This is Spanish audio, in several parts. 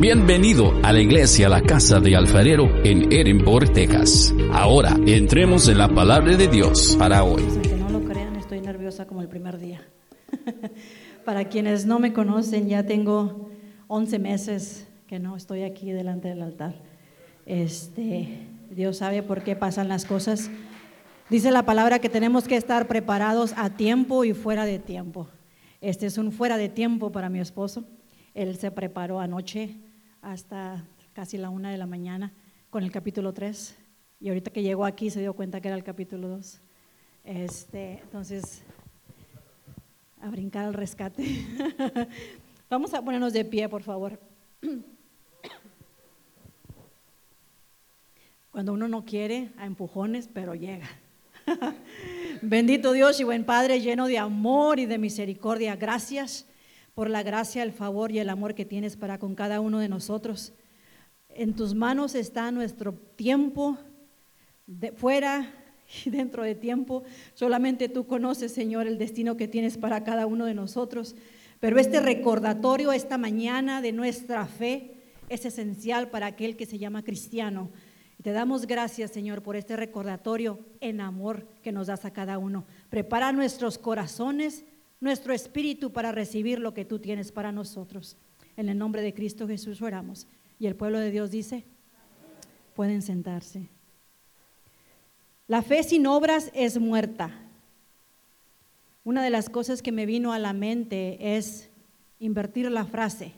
Bienvenido a la iglesia La Casa de Alfarero en Edinburgh, Texas. Ahora entremos en la palabra de Dios para hoy. No lo crean, estoy nerviosa como el primer día. para quienes no me conocen, ya tengo 11 meses que no estoy aquí delante del altar. Este, Dios sabe por qué pasan las cosas. Dice la palabra que tenemos que estar preparados a tiempo y fuera de tiempo. Este es un fuera de tiempo para mi esposo. Él se preparó anoche hasta casi la una de la mañana con el capítulo 3 y ahorita que llegó aquí se dio cuenta que era el capítulo 2. Este, entonces, a brincar al rescate. Vamos a ponernos de pie, por favor. Cuando uno no quiere, a empujones, pero llega. Bendito Dios y buen Padre, lleno de amor y de misericordia. Gracias por la gracia, el favor y el amor que tienes para con cada uno de nosotros. En tus manos está nuestro tiempo, de fuera y dentro de tiempo. Solamente tú conoces, Señor, el destino que tienes para cada uno de nosotros. Pero este recordatorio esta mañana de nuestra fe es esencial para aquel que se llama cristiano. Y te damos gracias, Señor, por este recordatorio en amor que nos das a cada uno. Prepara nuestros corazones nuestro espíritu para recibir lo que tú tienes para nosotros. En el nombre de Cristo Jesús oramos. Y el pueblo de Dios dice, pueden sentarse. La fe sin obras es muerta. Una de las cosas que me vino a la mente es invertir la frase,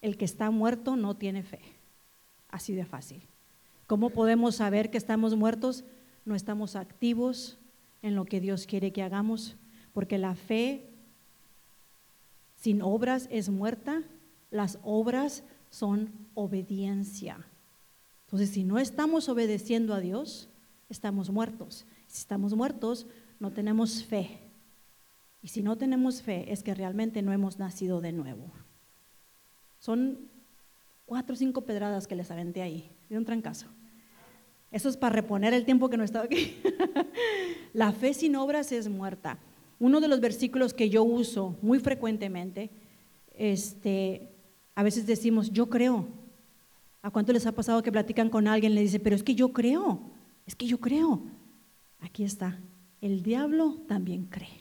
el que está muerto no tiene fe. Así de fácil. ¿Cómo podemos saber que estamos muertos? No estamos activos en lo que Dios quiere que hagamos porque la fe sin obras es muerta, las obras son obediencia. Entonces, si no estamos obedeciendo a Dios, estamos muertos. Si estamos muertos, no tenemos fe. Y si no tenemos fe, es que realmente no hemos nacido de nuevo. Son cuatro o cinco pedradas que les aventé ahí, de un trancazo. Eso es para reponer el tiempo que no estaba aquí. La fe sin obras es muerta. Uno de los versículos que yo uso muy frecuentemente, este, a veces decimos, yo creo. ¿A cuánto les ha pasado que platican con alguien y le dice, pero es que yo creo, es que yo creo? Aquí está, el diablo también cree.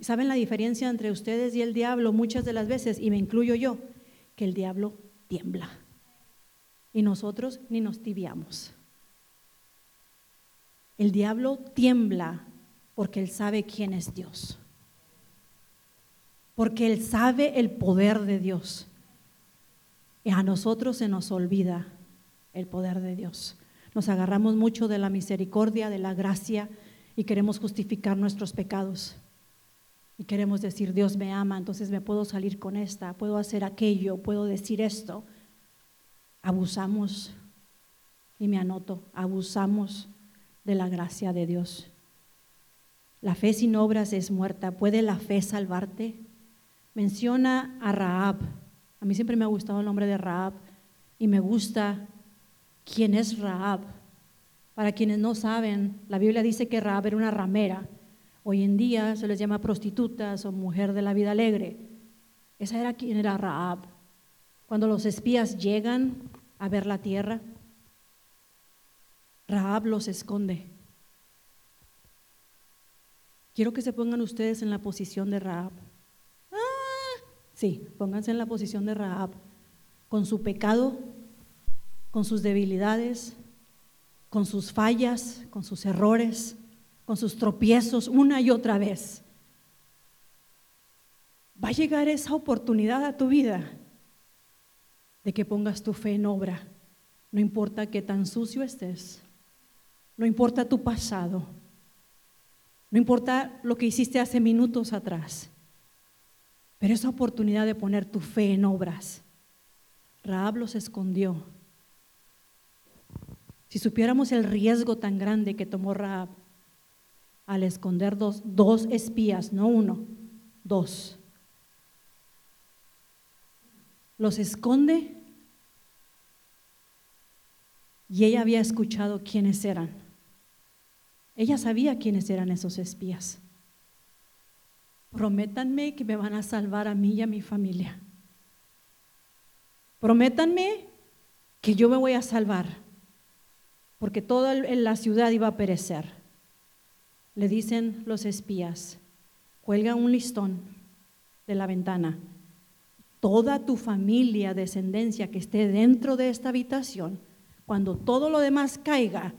¿Saben la diferencia entre ustedes y el diablo muchas de las veces, y me incluyo yo, que el diablo tiembla y nosotros ni nos tibiamos? El diablo tiembla porque Él sabe quién es Dios. Porque Él sabe el poder de Dios. Y a nosotros se nos olvida el poder de Dios. Nos agarramos mucho de la misericordia, de la gracia y queremos justificar nuestros pecados. Y queremos decir, Dios me ama, entonces me puedo salir con esta, puedo hacer aquello, puedo decir esto. Abusamos, y me anoto, abusamos de la gracia de Dios. La fe sin obras es muerta. ¿Puede la fe salvarte? Menciona a Raab. A mí siempre me ha gustado el nombre de Raab y me gusta quién es Raab. Para quienes no saben, la Biblia dice que Raab era una ramera. Hoy en día se les llama prostitutas o mujer de la vida alegre. Esa era quien era Raab. Cuando los espías llegan a ver la tierra, Raab los esconde. Quiero que se pongan ustedes en la posición de Raab. Ah, sí, pónganse en la posición de Raab, con su pecado, con sus debilidades, con sus fallas, con sus errores, con sus tropiezos una y otra vez. Va a llegar esa oportunidad a tu vida de que pongas tu fe en obra. No importa que tan sucio estés, no importa tu pasado, no importa lo que hiciste hace minutos atrás, pero esa oportunidad de poner tu fe en obras. Raab los escondió. Si supiéramos el riesgo tan grande que tomó Raab al esconder dos, dos espías, no uno, dos. Los esconde y ella había escuchado quiénes eran. Ella sabía quiénes eran esos espías. Prométanme que me van a salvar a mí y a mi familia. prométanme que yo me voy a salvar, porque toda la ciudad iba a perecer. Le dicen los espías, cuelga un listón de la ventana. Toda tu familia, descendencia que esté dentro de esta habitación, cuando todo lo demás caiga,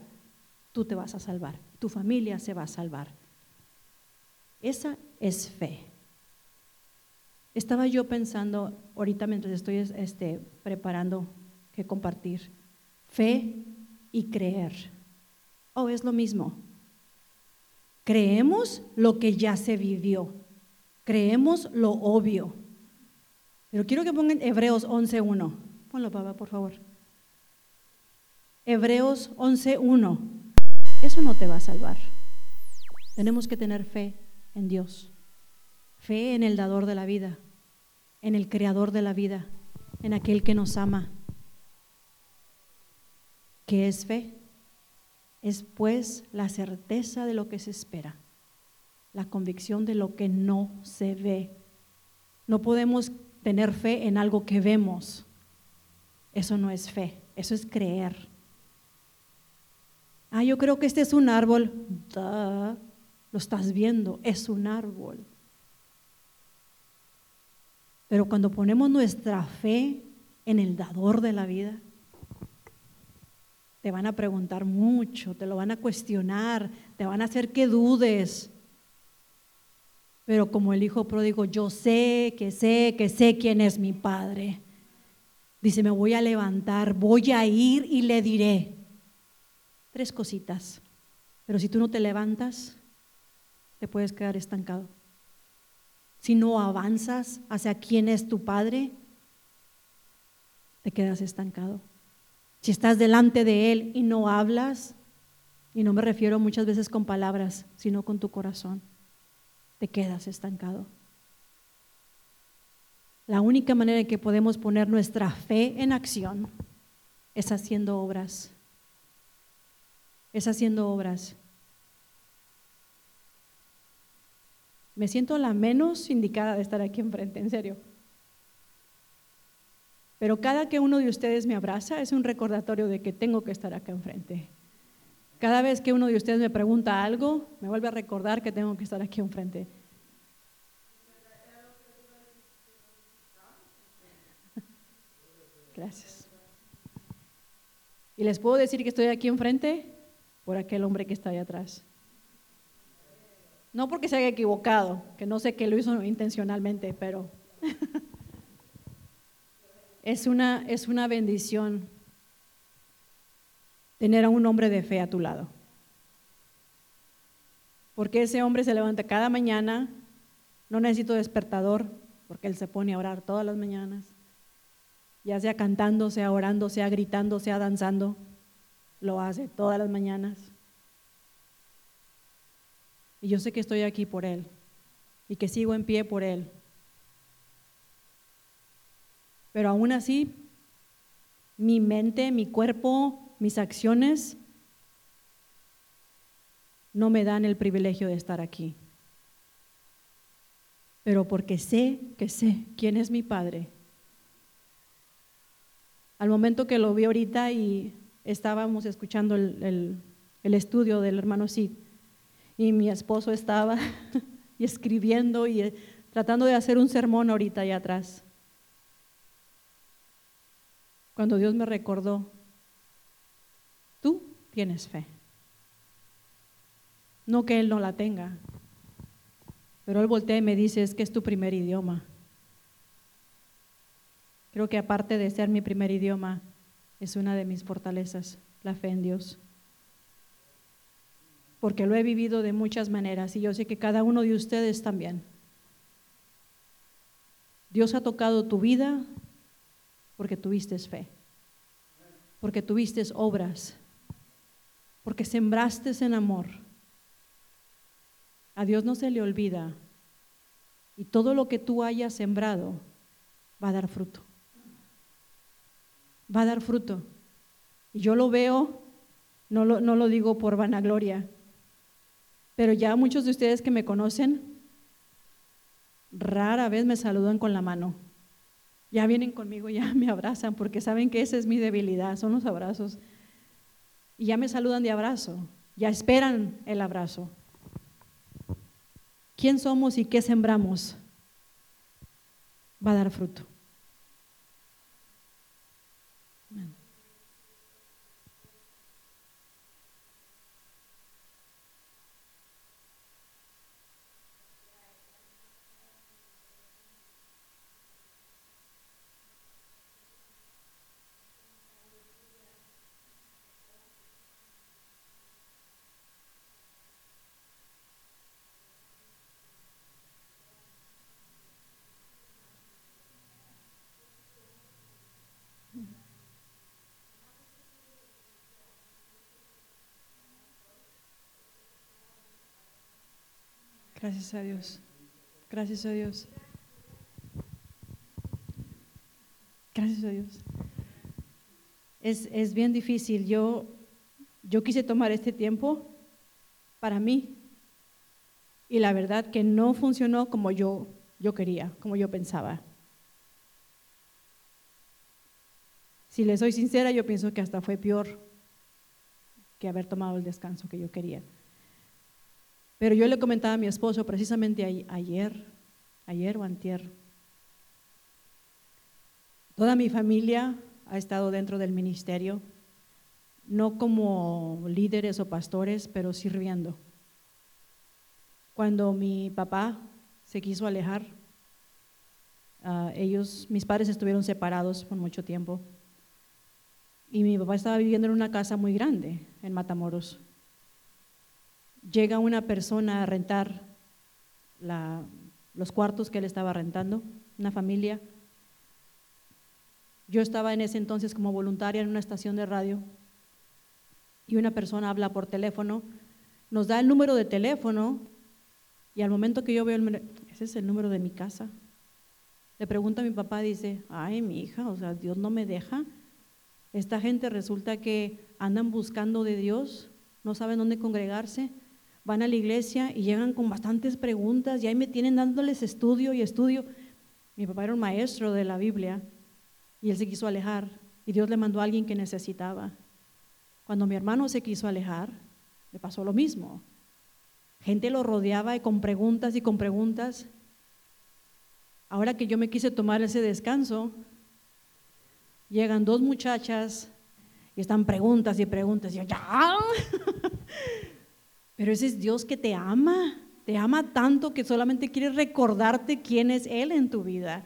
tú te vas a salvar, tu familia se va a salvar. Esa es fe. Estaba yo pensando ahorita mientras estoy este, preparando que compartir, fe y creer. Oh, es lo mismo. Creemos lo que ya se vivió. Creemos lo obvio. Pero quiero que pongan Hebreos 11.1. Ponlo, papá, por favor. Hebreos 11.1. Eso no te va a salvar. Tenemos que tener fe en Dios. Fe en el dador de la vida, en el creador de la vida, en aquel que nos ama. ¿Qué es fe? Es pues la certeza de lo que se espera, la convicción de lo que no se ve. No podemos tener fe en algo que vemos. Eso no es fe, eso es creer. Ah, yo creo que este es un árbol. lo estás viendo, es un árbol. Pero cuando ponemos nuestra fe en el dador de la vida, te van a preguntar mucho, te lo van a cuestionar, te van a hacer que dudes. Pero como el hijo pródigo, yo sé, que sé, que sé quién es mi padre. Dice, me voy a levantar, voy a ir y le diré. Tres cositas. Pero si tú no te levantas, te puedes quedar estancado. Si no avanzas hacia quién es tu padre, te quedas estancado. Si estás delante de Él y no hablas, y no me refiero muchas veces con palabras, sino con tu corazón, te quedas estancado. La única manera en que podemos poner nuestra fe en acción es haciendo obras. Es haciendo obras. Me siento la menos indicada de estar aquí enfrente, en serio. Pero cada que uno de ustedes me abraza es un recordatorio de que tengo que estar acá enfrente. Cada vez que uno de ustedes me pregunta algo, me vuelve a recordar que tengo que estar aquí enfrente. Gracias. Y les puedo decir que estoy aquí enfrente por aquel hombre que está ahí atrás. No porque se haya equivocado, que no sé que lo hizo intencionalmente, pero es una, es una bendición tener a un hombre de fe a tu lado. Porque ese hombre se levanta cada mañana, no necesito despertador, porque él se pone a orar todas las mañanas, ya sea cantando, sea orando, sea gritando, sea danzando, lo hace todas las mañanas. Y yo sé que estoy aquí por él y que sigo en pie por él pero aún así, mi mente, mi cuerpo, mis acciones no me dan el privilegio de estar aquí. Pero porque sé que sé quién es mi Padre. Al momento que lo vi ahorita y estábamos escuchando el, estudio del hermano Sid, y mi esposo estaba y escribiendo y eh, tratando de hacer un sermón ahorita allá atrás cuando Dios me recordó, tú tienes fe. No que Él no la tenga, pero Él voltea y me dice, es que es tu primer idioma. Creo que aparte de ser mi primer idioma, es una de mis fortalezas, la fe en Dios. Porque lo he vivido de muchas maneras y yo sé que cada uno de ustedes también. Dios ha tocado tu vida, porque tuviste fe, porque tuviste obras, porque sembraste en amor. A Dios no se le olvida y todo lo que tú hayas sembrado va a dar fruto. Va a dar fruto. Y yo lo veo, no lo, no lo digo por vanagloria, pero ya muchos de ustedes que me conocen, rara vez me saludan con la mano Ya vienen conmigo, ya me abrazan porque saben que esa es mi debilidad, son los abrazos. Y ya me saludan de abrazo, ya esperan el abrazo. ¿Quién somos y qué sembramos? Va a dar fruto. Gracias a Dios. Gracias a Dios. Gracias a Dios. Es, es, bien difícil. Yo, yo quise tomar este tiempo para mí. Y la verdad que no funcionó como yo, yo quería, como yo pensaba. Si le soy sincera, yo pienso que hasta fue peor que haber tomado el descanso que yo quería. Pero yo le comentaba a mi esposo precisamente ayer, ayer o antier. Toda mi familia ha estado dentro del ministerio, no como líderes o pastores, pero sirviendo. Cuando mi papá se quiso alejar, ah, ellos, mis padres estuvieron separados por mucho tiempo. Y mi papá estaba viviendo en una casa muy grande en Matamoros llega una persona a rentar los cuartos que él estaba rentando, una familia. Yo estaba en ese entonces como voluntaria en una estación de radio y una persona habla por teléfono, nos da el número de teléfono y al momento que yo veo el ese es el número de mi casa. Le pregunta a mi papá, dice, ay, mi hija, o sea, Dios no me deja. Esta gente resulta que andan buscando de Dios, no saben dónde congregarse van a la iglesia y llegan con bastantes preguntas y ahí me tienen dándoles estudio y estudio. Mi papá era un maestro de la Biblia y él se quiso alejar y Dios le mandó a alguien que necesitaba. Cuando mi hermano se quiso alejar, le pasó lo mismo. Gente lo rodeaba y con preguntas y con preguntas. Ahora que yo me quise tomar ese descanso, llegan dos muchachas y están preguntas y preguntas. Y yo, ya. Pero ese es Dios que te ama, te ama tanto que solamente quiere recordarte quién es Él en tu vida.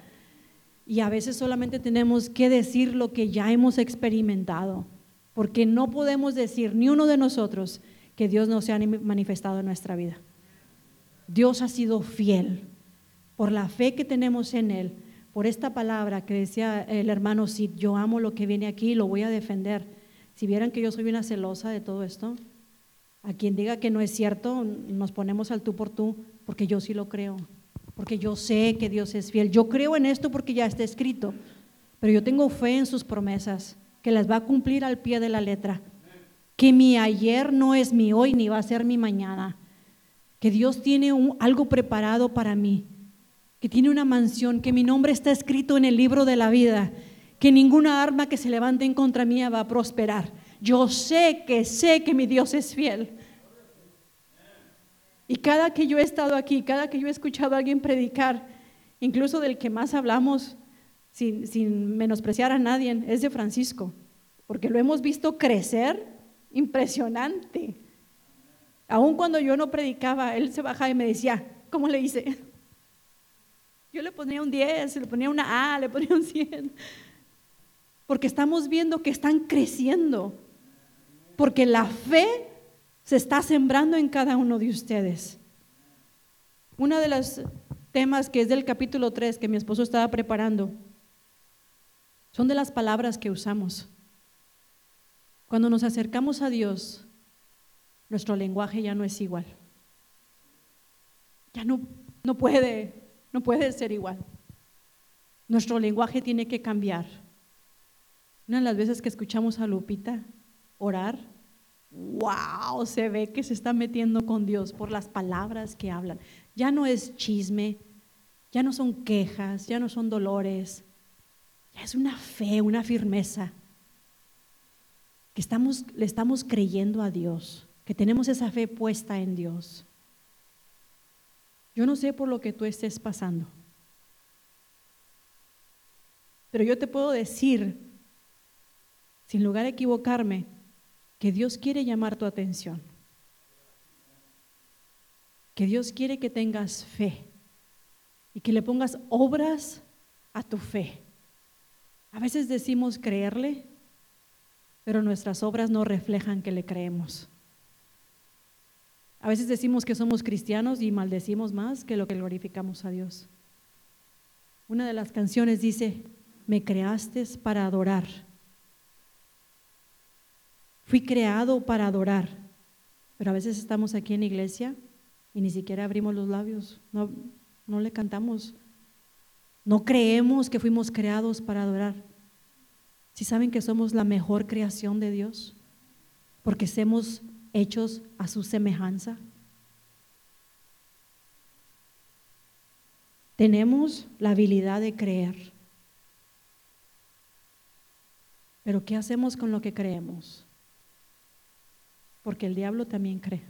Y a veces solamente tenemos que decir lo que ya hemos experimentado, porque no podemos decir ni uno de nosotros que Dios no se ha manifestado en nuestra vida. Dios ha sido fiel por la fe que tenemos en Él, por esta palabra que decía el hermano si yo amo lo que viene aquí, lo voy a defender. Si vieran que yo soy una celosa de todo esto, a quien diga que no es cierto, nos ponemos al tú por tú, porque yo sí lo creo, porque yo sé que Dios es fiel. Yo creo en esto porque ya está escrito, pero yo tengo fe en sus promesas, que las va a cumplir al pie de la letra. Que mi ayer no es mi hoy ni va a ser mi mañana. Que Dios tiene algo preparado para mí. Que tiene una mansión, que mi nombre está escrito en el libro de la vida. Que ninguna arma que se levante en contra mía va a prosperar yo sé que sé que mi Dios es fiel. Y cada que yo he estado aquí, cada que yo he escuchado a alguien predicar, incluso del que más hablamos, sin, menospreciar a nadie, es de Francisco, porque lo hemos visto crecer impresionante. Aún cuando yo no predicaba, él se bajaba y me decía, ¿cómo le hice? Yo le ponía un 10, le ponía una A, le ponía un 100, porque estamos viendo que están creciendo porque la fe se está sembrando en cada uno de ustedes. Uno de los temas que es del capítulo 3 que mi esposo estaba preparando son de las palabras que usamos. Cuando nos acercamos a Dios, nuestro lenguaje ya no es igual. Ya no, no puede, no puede ser igual. Nuestro lenguaje tiene que cambiar. Una de las veces que escuchamos a Lupita, orar, wow, se ve que se está metiendo con Dios por las palabras que hablan. Ya no es chisme, ya no son quejas, ya no son dolores, Es una fe, una firmeza. Que estamos, le estamos creyendo a Dios, que tenemos esa fe puesta en Dios. Yo no sé por lo que tú estés pasando, pero yo te puedo decir, sin lugar a equivocarme, que Dios quiere llamar tu atención que Dios quiere que tengas fe y que le pongas obras a tu fe. A veces decimos creerle, pero nuestras obras no reflejan que le creemos. A veces decimos que somos cristianos y maldecimos más que lo que glorificamos a Dios. Una de las canciones dice, me creaste para adorar. Fui creado para adorar, pero a veces estamos aquí en iglesia y ni siquiera abrimos los labios, no, no le cantamos. No creemos que fuimos creados para adorar. Si saben que somos la mejor creación de Dios, porque somos hechos a su semejanza. Tenemos la habilidad de creer. Pero ¿qué hacemos con lo que creemos? Porque el diablo también cree.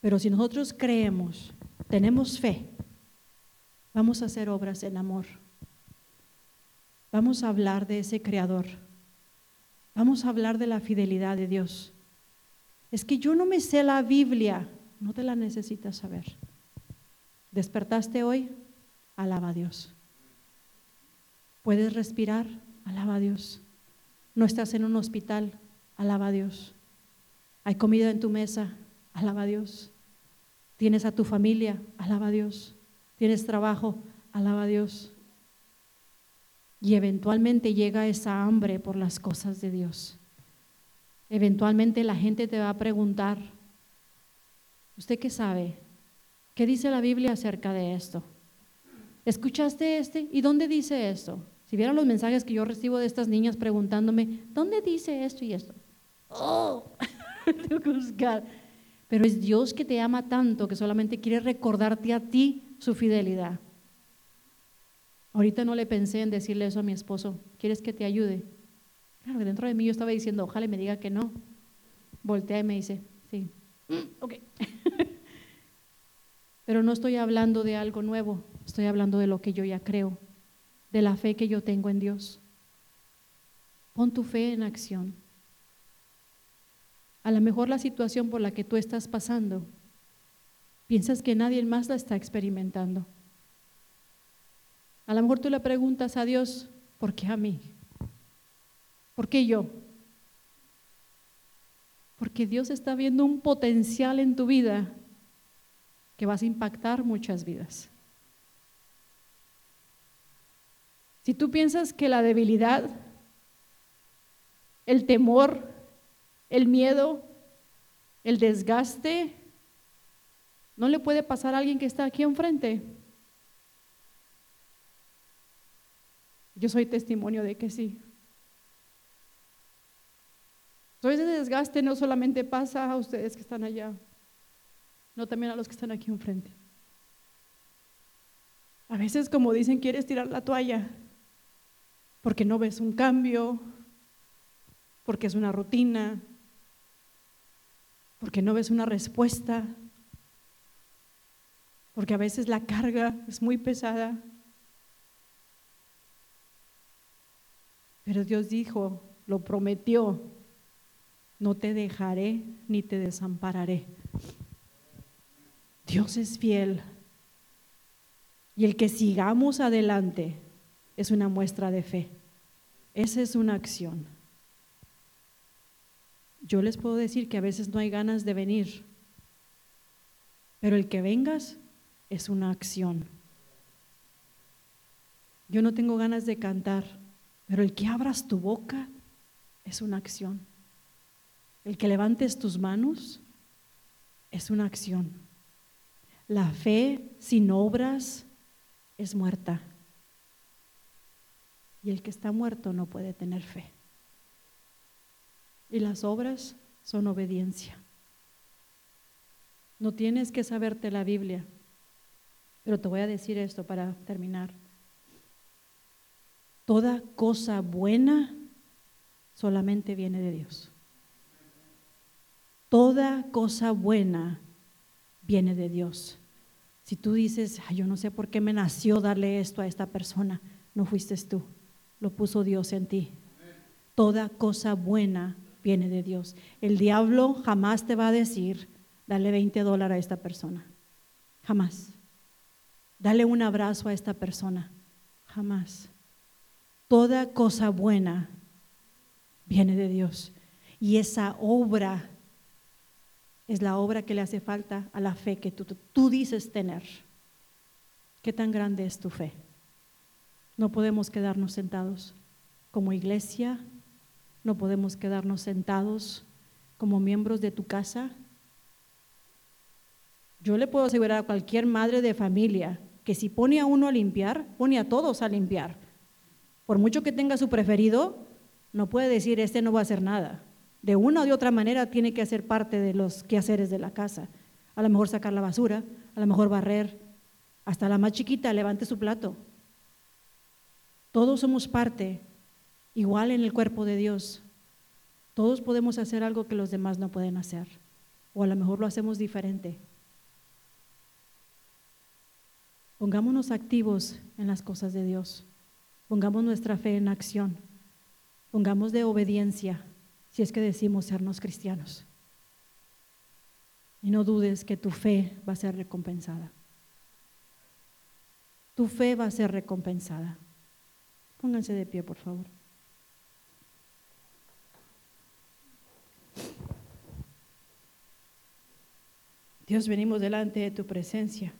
Pero si nosotros creemos, tenemos fe, vamos a hacer obras en amor. Vamos a hablar de ese creador. Vamos a hablar de la fidelidad de Dios. Es que yo no me sé la Biblia, no te la necesitas saber. ¿Despertaste hoy? Alaba a Dios. ¿Puedes respirar? Alaba a Dios. ¿No estás en un hospital? Alaba a Dios. ¿Hay comida en tu mesa? Alaba a Dios. Tienes a tu familia, alaba a Dios. Tienes trabajo, alaba a Dios. Y eventualmente llega esa hambre por las cosas de Dios. Eventualmente la gente te va a preguntar, ¿usted qué sabe? ¿Qué dice la Biblia acerca de esto? ¿Escuchaste este? ¿Y dónde dice esto? Si vieran los mensajes que yo recibo de estas niñas preguntándome, ¿dónde dice esto y esto? Oh, tengo que buscar. Pero es Dios que te ama tanto que solamente quiere recordarte a ti su fidelidad. Ahorita no le pensé en decirle eso a mi esposo. ¿Quieres que te ayude? Claro, dentro de mí yo estaba diciendo, ojalá me diga que no. Voltea y me dice, sí, mm, ok. Pero no estoy hablando de algo nuevo, estoy hablando de lo que yo ya creo, de la fe que yo tengo en Dios. Pon tu fe en acción. A lo mejor la situación por la que tú estás pasando, piensas que nadie más la está experimentando. A lo mejor tú le preguntas a Dios, ¿por qué a mí? ¿Por qué yo? Porque Dios está viendo un potencial en tu vida que vas a impactar muchas vidas. Si tú piensas que la debilidad, el temor, el miedo, el desgaste, no le puede pasar a alguien que está aquí enfrente. Yo soy testimonio de que sí. So, ese desgaste no solamente pasa a ustedes que están allá, no también a los que están aquí enfrente. A veces, como dicen, quieres tirar la toalla porque no ves un cambio, porque es una rutina, porque no ves una respuesta, porque a veces la carga es muy pesada. Pero Dios dijo, lo prometió, no te dejaré ni te desampararé. Dios es fiel. Y el que sigamos adelante es una muestra de fe. Esa es una acción yo les puedo decir que a veces no hay ganas de venir, pero el que vengas es una acción. Yo no tengo ganas de cantar, pero el que abras tu boca es una acción. El que levantes tus manos es una acción. La fe sin obras es muerta. Y el que está muerto no puede tener fe. Y las obras son obediencia. No tienes que saberte la Biblia, pero te voy a decir esto para terminar. Toda cosa buena solamente viene de Dios. Toda cosa buena viene de Dios. Si tú dices, yo no sé por qué me nació darle esto a esta persona, no fuiste tú, lo puso Dios en ti. Toda cosa buena viene de Dios. El diablo jamás te va a decir, dale 20 dólares a esta persona. Jamás. Dale un abrazo a esta persona. Jamás. Toda cosa buena viene de Dios. Y esa obra es la obra que le hace falta a la fe que tú, tú, dices tener. ¿Qué tan grande es tu fe? No podemos quedarnos sentados como iglesia, no podemos quedarnos sentados como miembros de tu casa. Yo le puedo asegurar a cualquier madre de familia que si pone a uno a limpiar, pone a todos a limpiar. Por mucho que tenga su preferido, no puede decir, este no va a hacer nada. De una o de otra manera tiene que hacer parte de los quehaceres de la casa. A lo mejor sacar la basura, a lo mejor barrer, hasta la más chiquita levante su plato. Todos somos parte, igual en el cuerpo de Dios. Todos podemos hacer algo que los demás no pueden hacer. O a lo mejor lo hacemos diferente. Pongámonos activos en las cosas de Dios. Pongamos nuestra fe en acción. Pongamos de obediencia si es que decimos sernos cristianos. Y no dudes que tu fe va a ser recompensada. Tu fe va a ser recompensada. Pónganse de pie, por favor. Dios, venimos delante de tu presencia.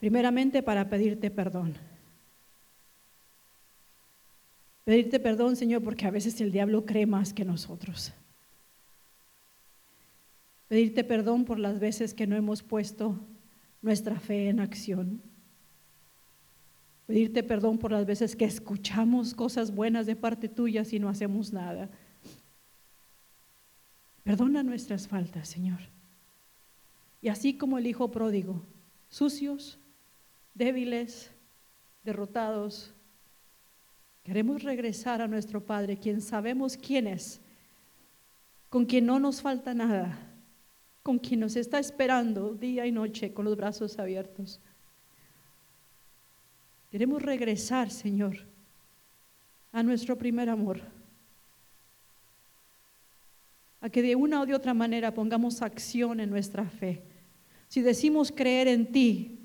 Primeramente para pedirte perdón. Pedirte perdón, Señor, porque a veces el diablo cree más que nosotros. Pedirte perdón por las veces que no hemos puesto nuestra fe en acción. Pedirte perdón por las veces que escuchamos cosas buenas de parte tuya y no hacemos nada. Perdona nuestras faltas, Señor. Y así como el Hijo pródigo, sucios, débiles, derrotados. Queremos regresar a nuestro Padre, quien sabemos quién es, con quien no nos falta nada, con quien nos está esperando día y noche con los brazos abiertos. Queremos regresar, Señor, a nuestro primer amor, a que de una o de otra manera pongamos acción en nuestra fe. Si decimos creer en ti,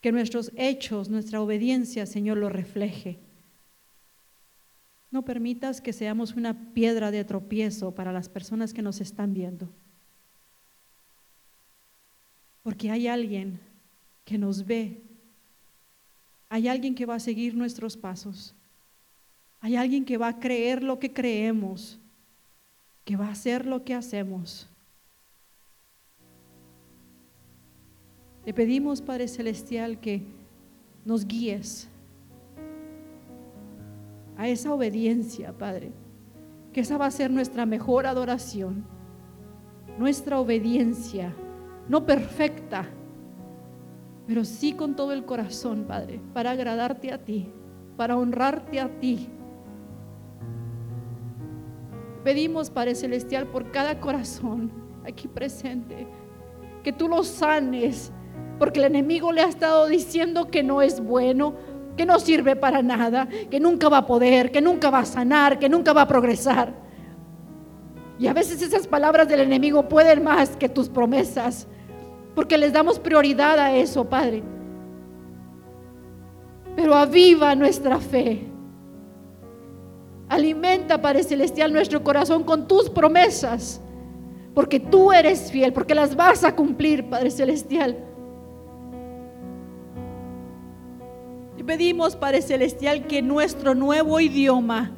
que nuestros hechos, nuestra obediencia, Señor, lo refleje. No permitas que seamos una piedra de tropiezo para las personas que nos están viendo. Porque hay alguien que nos ve. Hay alguien que va a seguir nuestros pasos. Hay alguien que va a creer lo que creemos, que va a hacer lo que hacemos. Te pedimos, Padre Celestial, que nos guíes a esa obediencia, Padre, que esa va a ser nuestra mejor adoración, nuestra obediencia, no perfecta, pero sí con todo el corazón, Padre, para agradarte a ti, para honrarte a ti. Pedimos, Padre Celestial, por cada corazón aquí presente, que tú los sanes porque el enemigo le ha estado diciendo que no es bueno, que no sirve para nada, que nunca va a poder, que nunca va a sanar, que nunca va a progresar. Y a veces esas palabras del enemigo pueden más que tus promesas, porque les damos prioridad a eso, Padre. Pero aviva nuestra fe. Alimenta, Padre Celestial, nuestro corazón con tus promesas, porque tú eres fiel, porque las vas a cumplir, Padre Celestial. pedimos, Padre Celestial, que nuestro nuevo idioma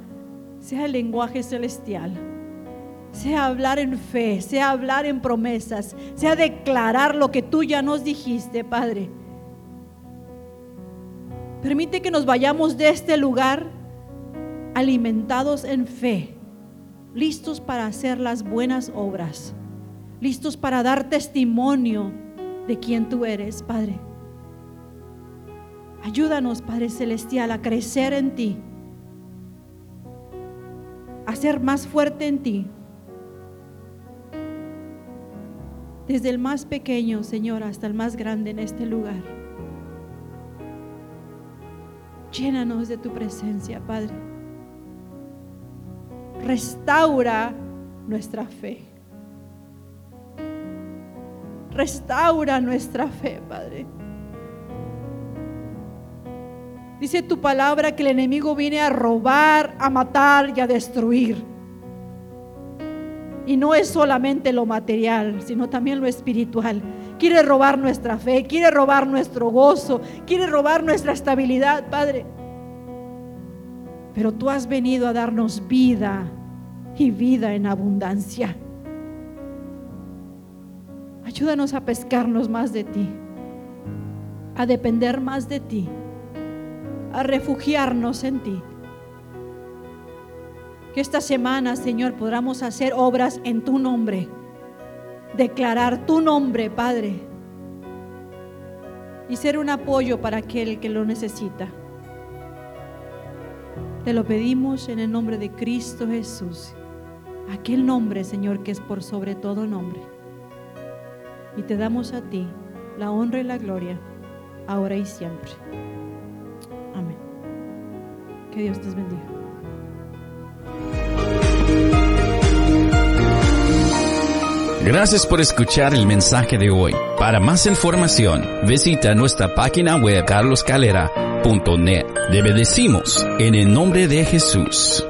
sea el lenguaje celestial. Sea hablar en fe, sea hablar en promesas, sea declarar lo que tú ya nos dijiste, Padre. Permite que nos vayamos de este lugar alimentados en fe, listos para hacer las buenas obras, listos para dar testimonio de quién tú eres, Padre. Ayúdanos, Padre Celestial, a crecer en ti, a ser más fuerte en ti. Desde el más pequeño, Señor, hasta el más grande en este lugar. Llénanos de tu presencia, Padre. Restaura nuestra fe. Restaura nuestra fe, Padre. Dice tu palabra que el enemigo viene a robar, a matar y a destruir. Y no es solamente lo material, sino también lo espiritual. Quiere robar nuestra fe, quiere robar nuestro gozo, quiere robar nuestra estabilidad, Padre. Pero tú has venido a darnos vida y vida en abundancia. Ayúdanos a pescarnos más de ti, a depender más de ti, a refugiarnos en ti. Que esta semana, Señor, podamos hacer obras en tu nombre, declarar tu nombre, Padre, y ser un apoyo para aquel que lo necesita. Te lo pedimos en el nombre de Cristo Jesús, aquel nombre, Señor, que es por sobre todo nombre. Y te damos a ti la honra y la gloria, ahora y siempre. Amén. Que Dios te bendiga. Gracias por escuchar el mensaje de hoy. Para más información, visita nuestra página web carloscalera.net. Te bendecimos en el nombre de Jesús.